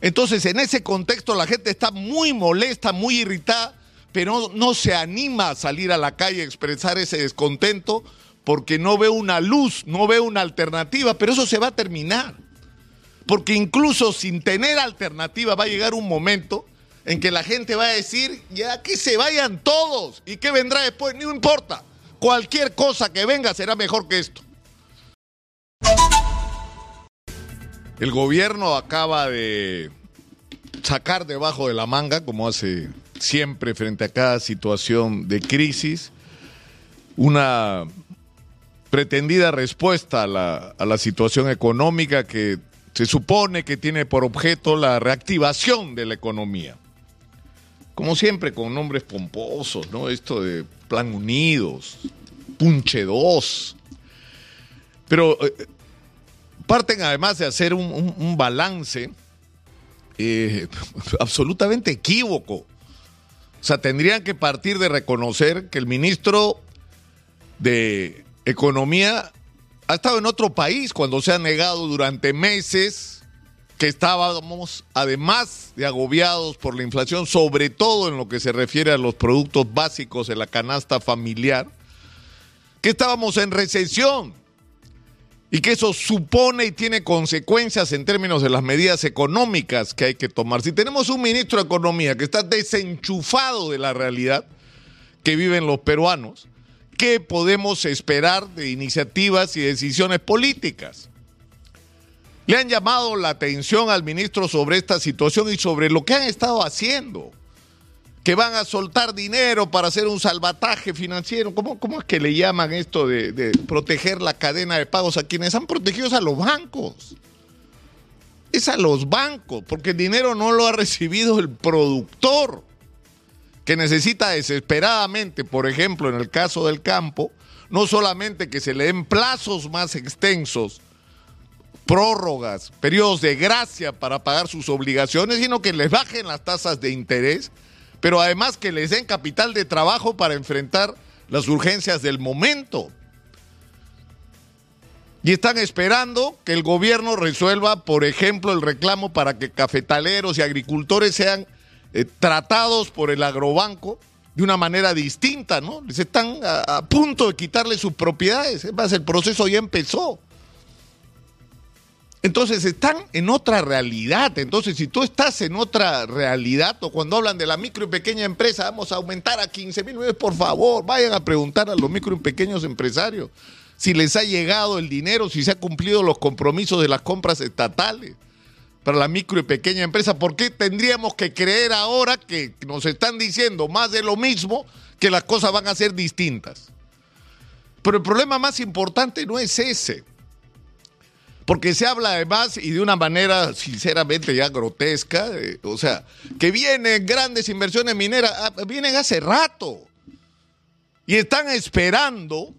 Entonces, en ese contexto, la gente está muy molesta, muy irritada, pero no, se anima a salir a la calle a expresar ese descontento porque no ve una luz, no ve una alternativa, pero eso se va a terminar. Porque incluso sin tener alternativa va a llegar un momento en que la gente va a decir, ya que se vayan todos y que vendrá después, no importa, cualquier cosa que venga será mejor que esto. El gobierno acaba de sacar debajo de la manga, como hace siempre frente a cada situación de crisis, una pretendida respuesta a la, situación económica que se supone que tiene por objeto la reactivación de la economía. Como siempre, con nombres pomposos, ¿no? Esto de Plan Unidos, Punche 2. Pero eh, parten además de hacer un, balance eh, absolutamente equívoco. O sea, tendrían que partir de reconocer que el ministro de Economía ha estado en otro país cuando se ha negado durante meses que estábamos, además de agobiados por la inflación, sobre todo en lo que se refiere a los productos básicos de la canasta familiar, que estábamos en recesión y que eso supone y tiene consecuencias en términos de las medidas económicas que hay que tomar. Si tenemos un ministro de Economía que está desenchufado de la realidad que viven los peruanos, ¿qué podemos esperar de iniciativas y decisiones políticas? Le han llamado la atención al ministro sobre esta situación y sobre lo que han estado haciendo que van a soltar dinero para hacer un salvataje financiero. ¿Cómo, cómo es que le llaman esto de, proteger la cadena de pagos a quienes han protegido a los bancos? Es a los bancos, porque el dinero no lo ha recibido el productor, que necesita desesperadamente, por ejemplo, en el caso del campo, no solamente que se le den plazos más extensos, prórrogas, periodos de gracia para pagar sus obligaciones, sino que les bajen las tasas de interés pero además que les den capital de trabajo para enfrentar las urgencias del momento. Y están esperando que el gobierno resuelva, por ejemplo, el reclamo para que cafetaleros y agricultores sean eh, tratados por el agrobanco de una manera distinta, ¿no? Les están a, a punto de quitarle sus propiedades. Además, el proceso ya empezó. Entonces están en otra realidad. Entonces, si tú estás en otra realidad, o cuando hablan de la micro y pequeña empresa, vamos a aumentar a 15 mil millones, por favor, vayan a preguntar a los micro y pequeños empresarios si les ha llegado el dinero, si se han cumplido los compromisos de las compras estatales para la micro y pequeña empresa. ¿Por qué tendríamos que creer ahora que nos están diciendo más de lo mismo, que las cosas van a ser distintas? Pero el problema más importante no es ese porque se habla además y de una manera sinceramente ya grotesca, eh, o sea, que vienen grandes inversiones mineras, ah, vienen hace rato y están esperando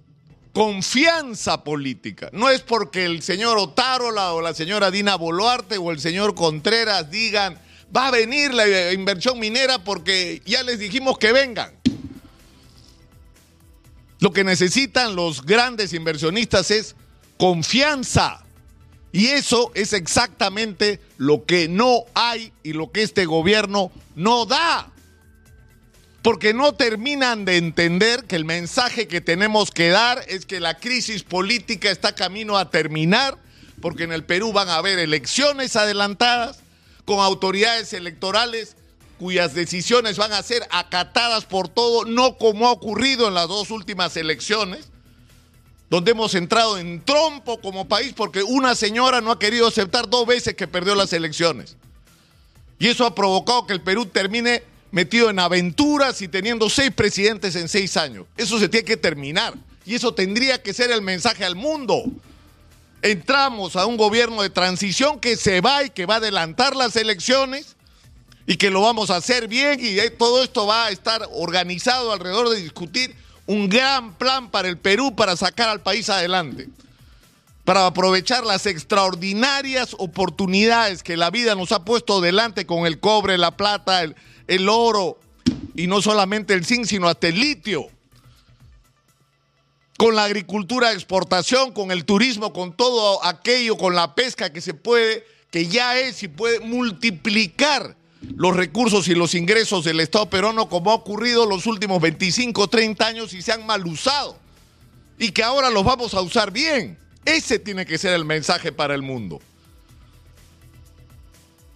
confianza política. No es porque el señor Otárola o la señora Dina Boluarte o el señor Contreras digan, va a venir la inversión minera porque ya les dijimos que vengan. Lo que necesitan los grandes inversionistas es confianza. Y eso es exactamente lo que no hay y lo que este gobierno no da. Porque no terminan de entender que el mensaje que tenemos que dar es que la crisis política está camino a terminar, porque en el Perú van a haber elecciones adelantadas con autoridades electorales cuyas decisiones van a ser acatadas por todo, no como ha ocurrido en las dos últimas elecciones, donde hemos entrado en trompo como país porque una señora no ha querido aceptar dos veces que perdió las elecciones. Y eso ha provocado que el Perú termine metido en aventuras y teniendo seis presidentes en seis años. Eso se tiene que terminar. Y eso tendría que ser el mensaje al mundo. Entramos a un gobierno de transición que se va y que va a adelantar las elecciones y que lo vamos a hacer bien y todo esto va a estar organizado alrededor de discutir un gran plan para el Perú para sacar al país adelante, para aprovechar las extraordinarias oportunidades que la vida nos ha puesto delante con el cobre, la plata, el, oro y no solamente el zinc, sino hasta el litio. Con la agricultura de exportación, con el turismo, con todo aquello, con la pesca que se puede que ya es y puede multiplicar los recursos y los ingresos del Estado peruano como ha ocurrido los últimos 25, 30 años y se han mal usado. Y que ahora los vamos a usar bien. Ese tiene que ser el mensaje para el mundo.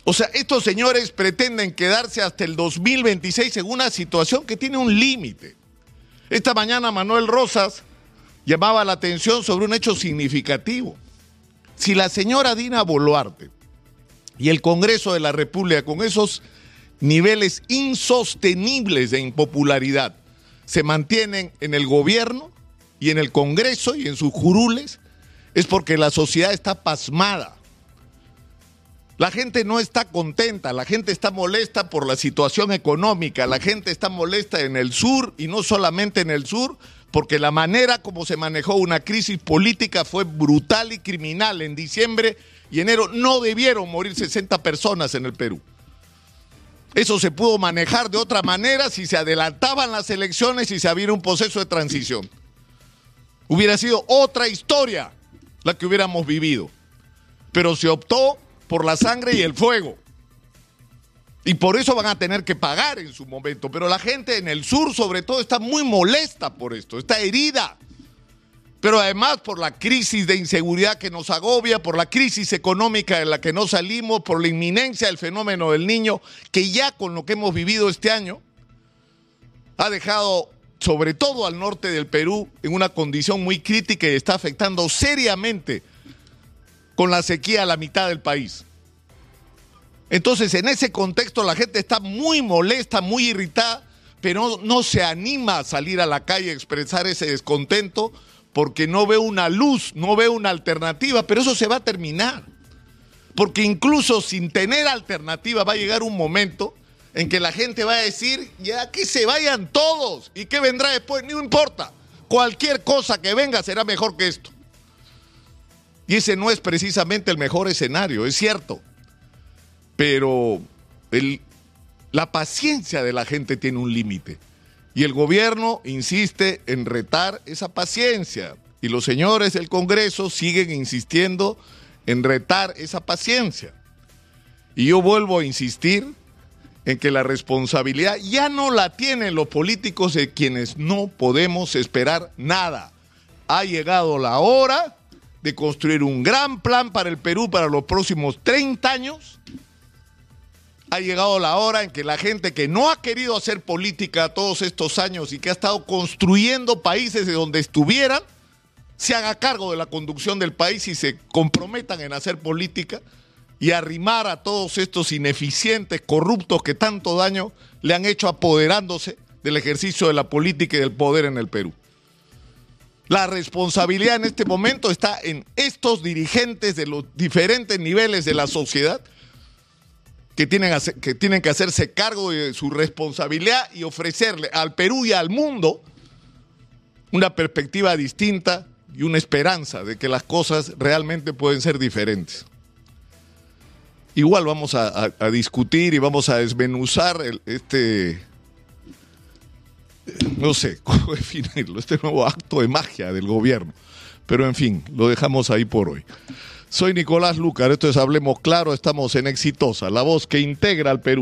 O sea, estos señores pretenden quedarse hasta el 2026 en una situación que tiene un límite. Esta mañana Manuel Rosas llamaba la atención sobre un hecho significativo. Si la señora Dina Boluarte y el Congreso de la República con esos niveles insostenibles de impopularidad se mantienen en el gobierno y en el Congreso y en sus curules, es porque la sociedad está pasmada. La gente no está contenta, la gente está molesta por la situación económica, la gente está molesta en el sur y no solamente en el sur, porque la manera como se manejó una crisis política fue brutal y criminal. En diciembre y enero no debieron morir 60 personas en el Perú. Eso se pudo manejar de otra manera si se adelantaban las elecciones y se había un proceso de transición. Hubiera sido otra historia la que hubiéramos vivido. Pero se optó por la sangre y el fuego. Y por eso van a tener que pagar en su momento. Pero la gente en el sur sobre todo está muy molesta por esto, está herida. Pero además por la crisis de inseguridad que nos agobia, por la crisis económica en la que no salimos, por la inminencia del fenómeno del niño, que ya con lo que hemos vivido este año, ha dejado sobre todo al norte del Perú en una condición muy crítica y está afectando seriamente con la sequía a la mitad del país. Entonces, en ese contexto la gente está muy molesta, muy irritada, pero no, se anima a salir a la calle a expresar ese descontento porque no ve una luz, no ve una alternativa, pero eso se va a terminar. Porque incluso sin tener alternativa va a llegar un momento en que la gente va a decir, ya que se vayan todos, ¿y qué vendrá después? No importa, cualquier cosa que venga será mejor que esto. Y ese no es precisamente el mejor escenario, es cierto. Pero la paciencia de la gente tiene un límite. Y el gobierno insiste en retar esa paciencia. Y los señores del Congreso siguen insistiendo en retar esa paciencia. Y yo vuelvo a insistir en que la responsabilidad ya no la tienen los políticos de quienes no podemos esperar nada. Ha llegado la hora de construir un gran plan para el Perú para los próximos 30 años. Ha llegado la hora en que la gente que no ha querido hacer política todos estos años y que ha estado construyendo países de donde estuvieran, se haga cargo de la conducción del país y se comprometan en hacer política y arrimar a todos estos ineficientes, corruptos que tanto daño le han hecho apoderándose del ejercicio de la política y del poder en el Perú. La responsabilidad en este momento está en estos dirigentes de los diferentes niveles de la sociedad que tienen, que tienen que hacerse cargo de su responsabilidad y ofrecerle al Perú y al mundo una perspectiva distinta y una esperanza de que las cosas realmente pueden ser diferentes. Igual vamos a, discutir y vamos a desmenuzar este, no sé cómo definirlo, este nuevo acto de magia del gobierno. Pero en fin, lo dejamos ahí por hoy. Soy Nicolás Lucar, esto es Hablemos Claro, estamos en Exitosa, la voz que integra al Perú.